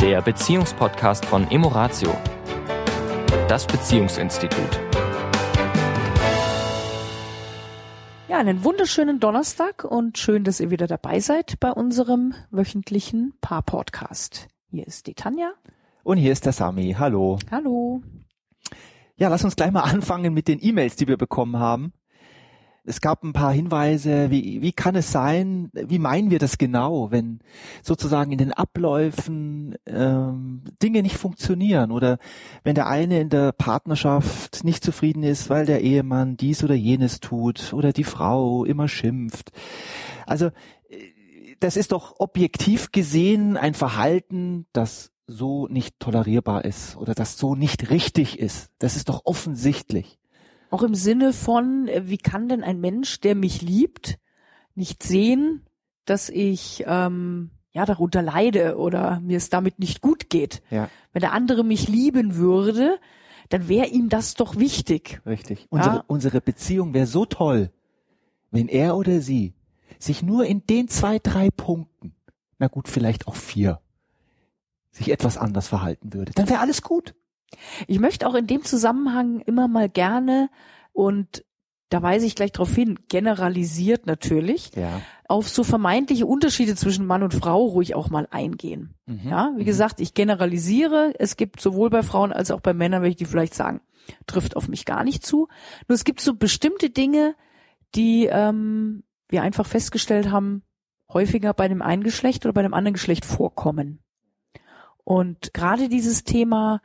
der Beziehungspodcast von Emoratio, das Beziehungsinstitut. Ja, einen wunderschönen Donnerstag und schön, dass ihr wieder dabei seid bei unserem wöchentlichen Paar-Podcast. Hier ist die Tanja. Und hier ist der Sami. Hallo. Hallo. Ja, lass uns gleich mal anfangen mit den E-Mails, die wir bekommen haben. Es gab ein paar Hinweise, wie, wie kann es sein, wie meinen wir das genau, wenn sozusagen in den Abläufen ähm, Dinge nicht funktionieren oder wenn der eine in der Partnerschaft nicht zufrieden ist, weil der Ehemann dies oder jenes tut oder die Frau immer schimpft. Also äh, das ist doch objektiv gesehen ein Verhalten, das so nicht tolerierbar ist oder das so nicht richtig ist. Das ist doch offensichtlich. Auch im Sinne von, äh, wie kann denn ein Mensch, der mich liebt, nicht sehen, dass ich ähm, ja darunter leide oder mir es damit nicht gut geht. Ja. Wenn der andere mich lieben würde, dann wäre ihm das doch wichtig. Richtig. Unsere, Ja. unsere Beziehung wäre so toll, wenn er oder sie sich nur in den zwei, drei Punkten, na gut, vielleicht auch vier, sich etwas anders verhalten würde. Dann wäre alles gut. Ich möchte auch in dem Zusammenhang immer mal gerne und da weise ich gleich darauf hin, generalisiert natürlich, Ja. auf so vermeintliche Unterschiede zwischen Mann und Frau ruhig auch mal eingehen. Mhm. Ja, wie gesagt, ich generalisiere. Es gibt sowohl bei Frauen als auch bei Männern, welche die vielleicht sagen, trifft auf mich gar nicht zu. Nur es gibt so bestimmte Dinge, die ähm, wir einfach festgestellt haben, häufiger bei dem einen Geschlecht oder bei dem anderen Geschlecht vorkommen. Und gerade dieses Thema,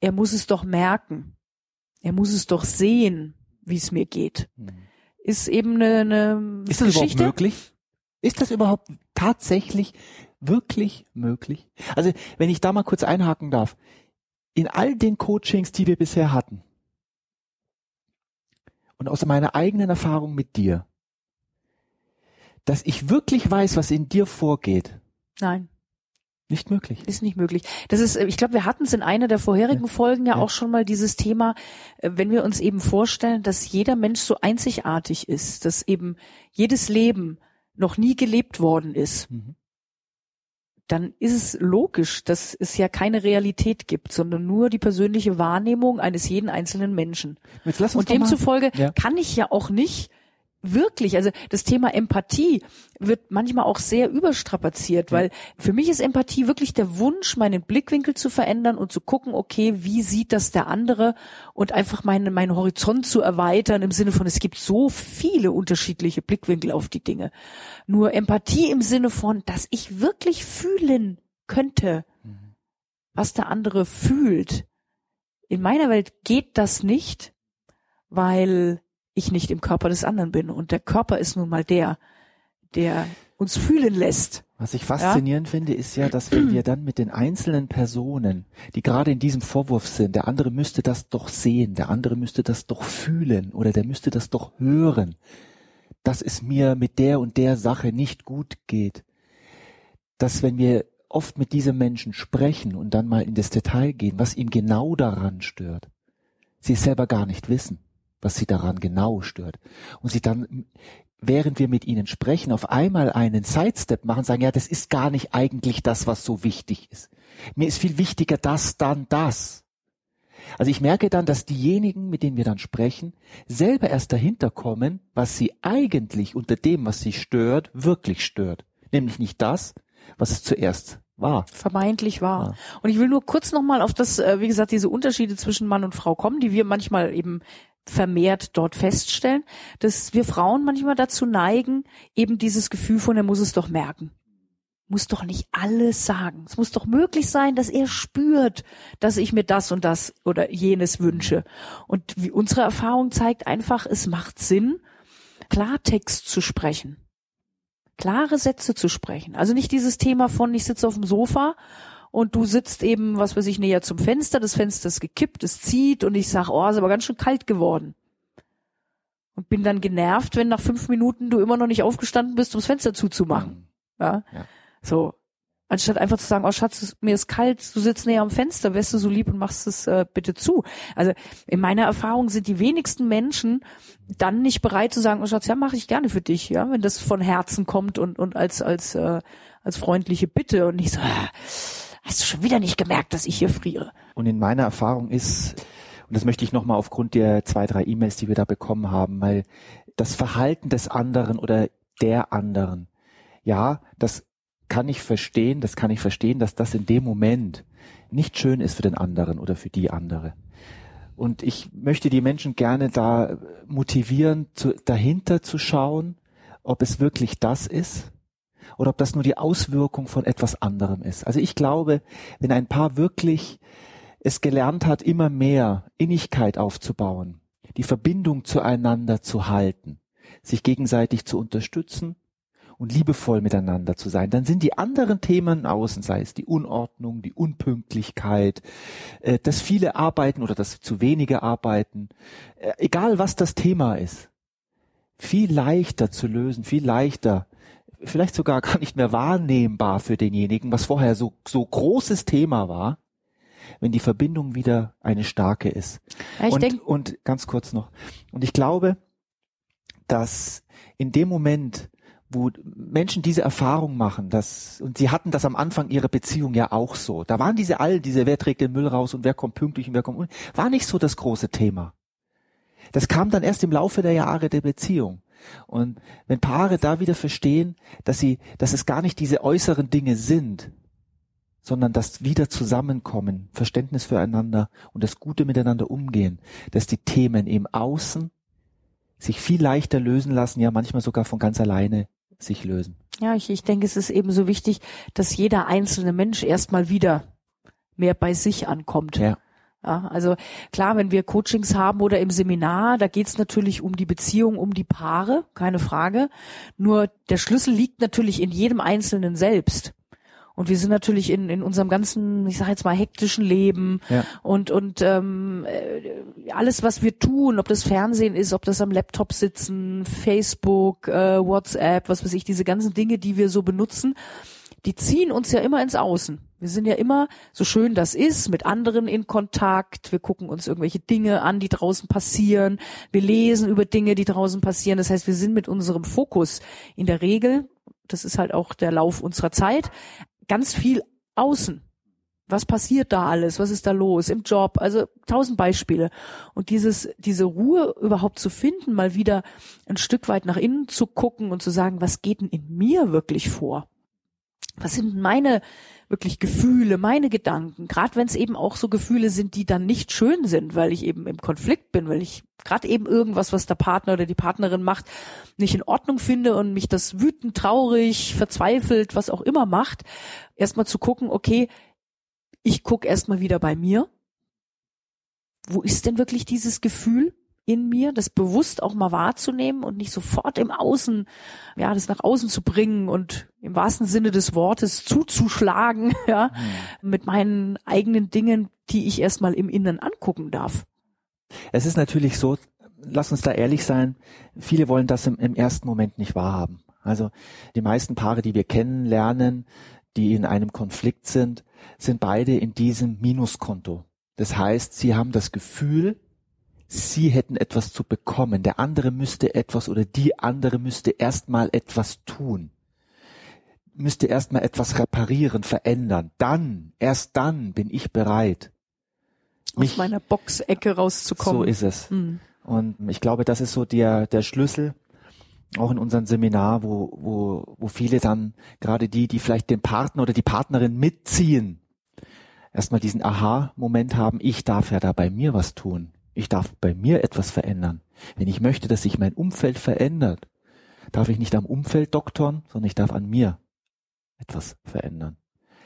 er muss es doch merken, er muss es doch sehen, wie es mir geht, Mhm. ist eben eine, eine Ist das Geschichte. überhaupt möglich? Ist das überhaupt tatsächlich wirklich möglich? Also, wenn ich da mal kurz einhaken darf. In all den Coachings, die wir bisher hatten und aus meiner eigenen Erfahrung mit dir, dass ich wirklich weiß, was in dir vorgeht, Nein. Nicht möglich. Ist nicht möglich. Das ist, ich glaube, wir hatten es in einer der vorherigen Folgen ja, Ja. auch schon mal dieses Thema, äh, wenn wir uns eben vorstellen, dass jeder Mensch so einzigartig ist, dass eben jedes Leben noch nie gelebt worden ist, Mhm. dann ist es logisch, dass es ja keine Realität gibt, sondern nur die persönliche Wahrnehmung eines jeden einzelnen Menschen. Und demzufolge Ja. kann ich ja auch nicht wirklich, also das Thema Empathie wird manchmal auch sehr überstrapaziert, weil für mich ist Empathie wirklich der Wunsch, meinen Blickwinkel zu verändern und zu gucken, okay, wie sieht das der andere und einfach meinen, meinen Horizont zu erweitern im Sinne von, es gibt so viele unterschiedliche Blickwinkel auf die Dinge. Nur Empathie im Sinne von, dass ich wirklich fühlen könnte, was der andere fühlt. In meiner Welt geht das nicht, weil ich nicht im Körper des anderen bin. Und der Körper ist nun mal der, der uns fühlen lässt. Was ich faszinierend finde, ist ja, dass wenn wir dann mit den einzelnen Personen, die gerade in diesem Vorwurf sind, der andere müsste das doch sehen, der andere müsste das doch fühlen oder der müsste das doch hören, dass es mir mit der und der Sache nicht gut geht, dass wenn wir oft mit diesem Menschen sprechen und dann mal in das Detail gehen, was ihm genau daran stört, sie es selber gar nicht wissen, was sie daran genau stört und sie dann während wir mit ihnen sprechen, auf einmal einen Sidestep machen, sagen, ja, das ist gar nicht eigentlich das, was so wichtig ist. Mir ist viel wichtiger das, dann das. Also ich merke dann, dass diejenigen, mit denen wir dann sprechen, selber erst dahinter kommen, was sie eigentlich unter dem, was sie stört, wirklich stört. Nämlich nicht das, was es zuerst war. Vermeintlich wahr. Ja. Und ich will nur kurz nochmal auf das, äh, wie gesagt, diese Unterschiede zwischen Mann und Frau kommen, die wir manchmal eben vermehrt dort feststellen, dass wir Frauen manchmal dazu neigen, eben dieses Gefühl von, er muss es doch merken. Muss doch nicht alles sagen. Es muss doch möglich sein, dass er spürt, dass ich mir das und das oder jenes wünsche. Und wie unsere Erfahrung zeigt einfach, es macht Sinn, Klartext zu sprechen. Klare Sätze zu sprechen. Also nicht dieses Thema von, ich sitze auf dem Sofa und du sitzt eben, was weiß ich, näher zum Fenster, das Fenster ist gekippt, es zieht und ich sag, oh, ist aber ganz schön kalt geworden. Und bin dann genervt, wenn nach fünf Minuten du immer noch nicht aufgestanden bist, ums Fenster zuzumachen. Ja. Ja. So. Anstatt einfach zu sagen, oh Schatz, mir ist kalt, du sitzt näher am Fenster, wärst du so lieb und machst es äh, bitte zu. Also in meiner Erfahrung sind die wenigsten Menschen dann nicht bereit zu sagen, oh Schatz, ja, mache ich gerne für dich, ja, wenn das von Herzen kommt und, und als, als, äh, als freundliche Bitte und nicht so, ah, hast du schon wieder nicht gemerkt, dass ich hier friere? Und in meiner Erfahrung ist, und das möchte ich nochmal aufgrund der zwei, drei E-Mails, die wir da bekommen haben, weil das Verhalten des anderen oder der anderen, ja, das kann ich verstehen, das kann ich verstehen, dass das in dem Moment nicht schön ist für den anderen oder für die andere. Und ich möchte die Menschen gerne da motivieren, zu, dahinter zu schauen, ob es wirklich das ist oder ob das nur die Auswirkung von etwas anderem ist. Also ich glaube, wenn ein Paar wirklich es gelernt hat, immer mehr Innigkeit aufzubauen, die Verbindung zueinander zu halten, sich gegenseitig zu unterstützen und liebevoll miteinander zu sein, dann sind die anderen Themen außen, sei es die Unordnung, die Unpünktlichkeit, äh, das viele Arbeiten oder das zu wenige Arbeiten, äh, egal was das Thema ist, viel leichter zu lösen, viel leichter, vielleicht sogar gar nicht mehr wahrnehmbar für denjenigen, was vorher so, so großes Thema war, wenn die Verbindung wieder eine starke ist. Ja, und, denk, und ganz kurz noch. Und ich glaube, dass in dem Moment, wo Menschen diese Erfahrung machen, dass, und sie hatten das am Anfang ihrer Beziehung ja auch so. Da waren diese all, diese, wer trägt den Müll raus und wer kommt pünktlich und wer kommt, war nicht so das große Thema. Das kam dann erst im Laufe der Jahre der Beziehung. Und wenn Paare da wieder verstehen, dass sie, dass es gar nicht diese äußeren Dinge sind, sondern das wieder zusammenkommen, Verständnis füreinander und das Gute miteinander umgehen, dass die Themen im Außen sich viel leichter lösen lassen, ja manchmal sogar von ganz alleine sich lösen. Ja, ich, ich denke, es ist eben so wichtig, dass jeder einzelne Mensch erstmal wieder mehr bei sich ankommt. Ja. Ja, also klar, wenn wir Coachings haben oder im Seminar, da geht's natürlich um die Beziehung, um die Paare, keine Frage. Nur der Schlüssel liegt natürlich in jedem Einzelnen selbst. Und wir sind natürlich in, in unserem ganzen, ich sage jetzt mal, hektischen Leben Ja. und, und ähm, äh, alles, was wir tun, ob das Fernsehen ist, ob das am Laptop sitzen, Facebook, äh, WhatsApp, was weiß ich, diese ganzen Dinge, die wir so benutzen, die ziehen uns ja immer ins Außen. Wir sind ja immer, so schön das ist, mit anderen in Kontakt. Wir gucken uns irgendwelche Dinge an, die draußen passieren. Wir lesen über Dinge, die draußen passieren. Das heißt, wir sind mit unserem Fokus in der Regel, das ist halt auch der Lauf unserer Zeit, ganz viel außen. Was passiert da alles? Was ist da los im Job? Also tausend Beispiele. Und dieses, diese Ruhe überhaupt zu finden, mal wieder ein Stück weit nach innen zu gucken und zu sagen, was geht denn in mir wirklich vor? Was sind meine wirklich Gefühle, meine Gedanken? Gerade wenn es eben auch so Gefühle sind, die dann nicht schön sind, weil ich eben im Konflikt bin, weil ich gerade eben irgendwas, was der Partner oder die Partnerin macht, nicht in Ordnung finde und mich das wütend, traurig, verzweifelt, was auch immer macht, erstmal zu gucken, okay, ich gucke erstmal wieder bei mir. Wo ist denn wirklich dieses Gefühl in mir, das bewusst auch mal wahrzunehmen und nicht sofort im Außen, ja, das nach außen zu bringen und im wahrsten Sinne des Wortes zuzuschlagen, ja, mit meinen eigenen Dingen, die ich erstmal im Inneren angucken darf. Es ist natürlich so, lass uns da ehrlich sein, viele wollen das im, im ersten Moment nicht wahrhaben. Also die meisten Paare, die wir kennenlernen, die in einem Konflikt sind, sind beide in diesem Minuskonto. Das heißt, sie haben das Gefühl, sie hätten etwas zu bekommen. Der andere müsste etwas oder die andere müsste erstmal etwas tun. Müsste erstmal etwas reparieren, verändern. Dann, erst dann bin ich bereit. Aus meiner Boxecke rauszukommen. So ist es. Hm. Und ich glaube, das ist so der, der Schlüssel, auch in unserem Seminar, wo, wo, wo viele dann, gerade die, die vielleicht den Partner oder die Partnerin mitziehen, erstmal diesen Aha-Moment haben, ich darf ja da bei mir was tun. Ich darf bei mir etwas verändern. Wenn ich möchte, dass sich mein Umfeld verändert, darf ich nicht am Umfeld doktern, sondern ich darf an mir etwas verändern.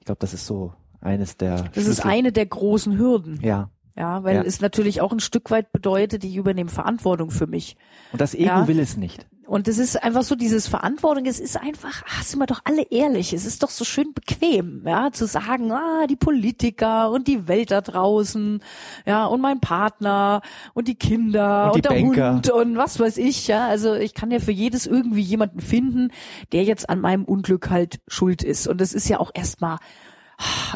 Ich glaube, das ist so eines der Das ist eine der großen Hürden. ja. Ja, weil Ja. es natürlich auch ein Stück weit bedeutet, ich übernehme Verantwortung für mich. Und das Ego Ja. will es nicht. Und es ist einfach so dieses Verantwortung, es ist einfach, ah, sind wir doch alle ehrlich, es ist doch so schön bequem, ja, zu sagen, ah, die Politiker und die Welt da draußen, ja, und mein Partner und die Kinder Und und, die der Banker. Hund und was weiß ich, ja, also ich kann ja für jedes irgendwie jemanden finden, der jetzt an meinem Unglück halt schuld ist. Und das ist ja auch erstmal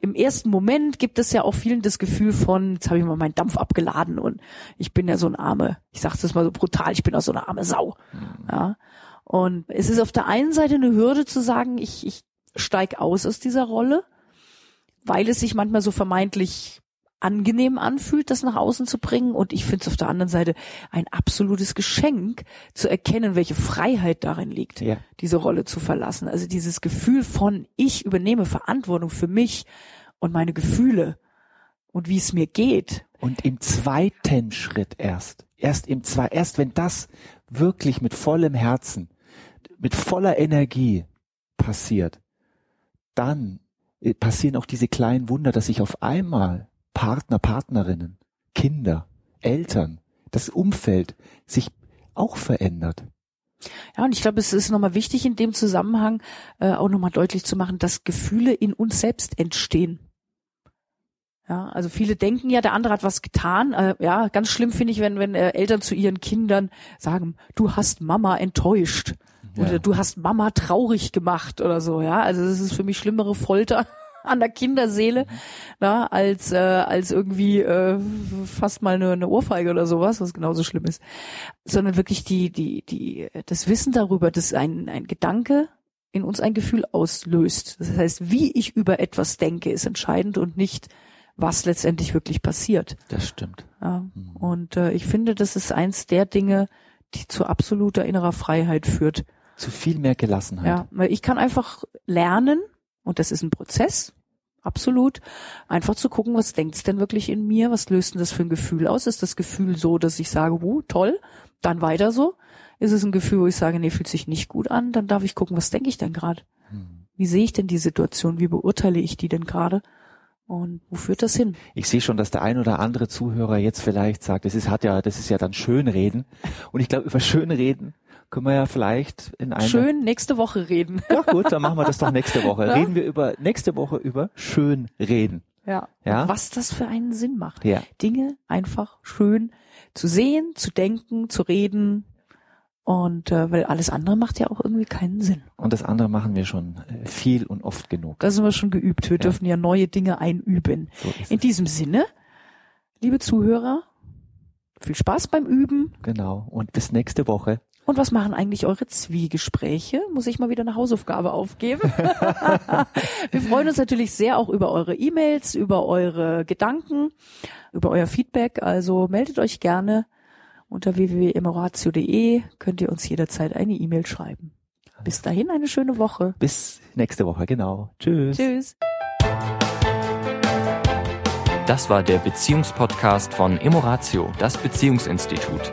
im ersten Moment gibt es ja auch vielen das Gefühl von, jetzt habe ich mal meinen Dampf abgeladen und ich bin ja so ein arme, ich sage das mal so brutal, ich bin ja so eine arme Sau. Ja. Und es ist auf der einen Seite eine Hürde zu sagen, ich, ich steig aus aus dieser Rolle, weil es sich manchmal so vermeintlich angenehm anfühlt, das nach außen zu bringen. Und ich finde es auf der anderen Seite ein absolutes Geschenk, zu erkennen, welche Freiheit darin liegt, Ja. diese Rolle zu verlassen. Also dieses Gefühl von, ich übernehme Verantwortung für mich und meine Gefühle und wie es mir geht. Und im zweiten Schritt erst, erst im zwei, erst wenn das wirklich mit vollem Herzen, mit voller Energie passiert, dann äh, passieren auch diese kleinen Wunder, dass sich auf einmal Partner, Partnerinnen, Kinder, Eltern, das Umfeld sich auch verändert. Ja, und ich glaube, es ist nochmal wichtig in dem Zusammenhang äh, auch nochmal deutlich zu machen, dass Gefühle in uns selbst entstehen. Ja, also viele denken ja, der andere hat was getan. Äh, ja, ganz schlimm finde ich, wenn, wenn äh, Eltern zu ihren Kindern sagen, du hast Mama enttäuscht oder du hast Mama traurig gemacht oder so. Ja, also das ist für mich schlimmere Folter an der Kinderseele, na, als äh, als irgendwie äh, fast mal eine, eine Ohrfeige oder sowas, was genauso schlimm ist, sondern wirklich die die die das Wissen darüber, dass ein ein Gedanke in uns ein Gefühl auslöst. Das heißt, wie ich über etwas denke, ist entscheidend und nicht was letztendlich wirklich passiert. Das stimmt. Ja. Und äh, ich finde, das ist eins der Dinge, die zu absoluter innerer Freiheit führt. Zu viel mehr Gelassenheit. Ja, weil ich kann einfach lernen, und das ist ein Prozess, absolut, einfach zu gucken, was denkt's denn wirklich in mir, was löst denn das für ein Gefühl aus? Ist das Gefühl so, dass ich sage, uh, toll, dann weiter so? Ist es ein Gefühl, wo ich sage, nee, fühlt sich nicht gut an? Dann darf ich gucken, was denke ich denn gerade? Hm. Wie sehe ich denn die Situation? Wie beurteile ich die denn gerade? Und wo führt das hin? Ich sehe schon, dass der ein oder andere Zuhörer jetzt vielleicht sagt, das ist hat ja, das ist ja dann Schönreden. Und ich glaube, über Schönreden können wir ja vielleicht in einer Schön nächste Woche reden. Ja gut, dann machen wir das doch nächste Woche. Ja? Reden wir über nächste Woche über Schönreden. Ja. Ja? Und was das für einen Sinn macht. Ja. Dinge einfach schön zu sehen, zu denken, zu reden. Und äh, weil alles andere macht ja auch irgendwie keinen Sinn. Und das andere machen wir schon äh, viel und oft genug. Da sind wir schon geübt. Wir Ja. dürfen ja neue Dinge einüben. So In es. diesem Sinne, liebe Zuhörer, viel Spaß beim Üben. Genau. Und bis nächste Woche. Und was machen eigentlich eure Zwiegespräche? Muss ich mal wieder eine Hausaufgabe aufgeben? Wir freuen uns natürlich sehr auch über eure E-Mails, über eure Gedanken, über euer Feedback. Also meldet euch gerne unter www.emoratio.de könnt ihr uns jederzeit eine E-Mail schreiben. Bis dahin eine schöne Woche. Bis nächste Woche. Genau. Tschüss. Tschüss. Das war der Beziehungspodcast von Emoratio, das Beziehungsinstitut.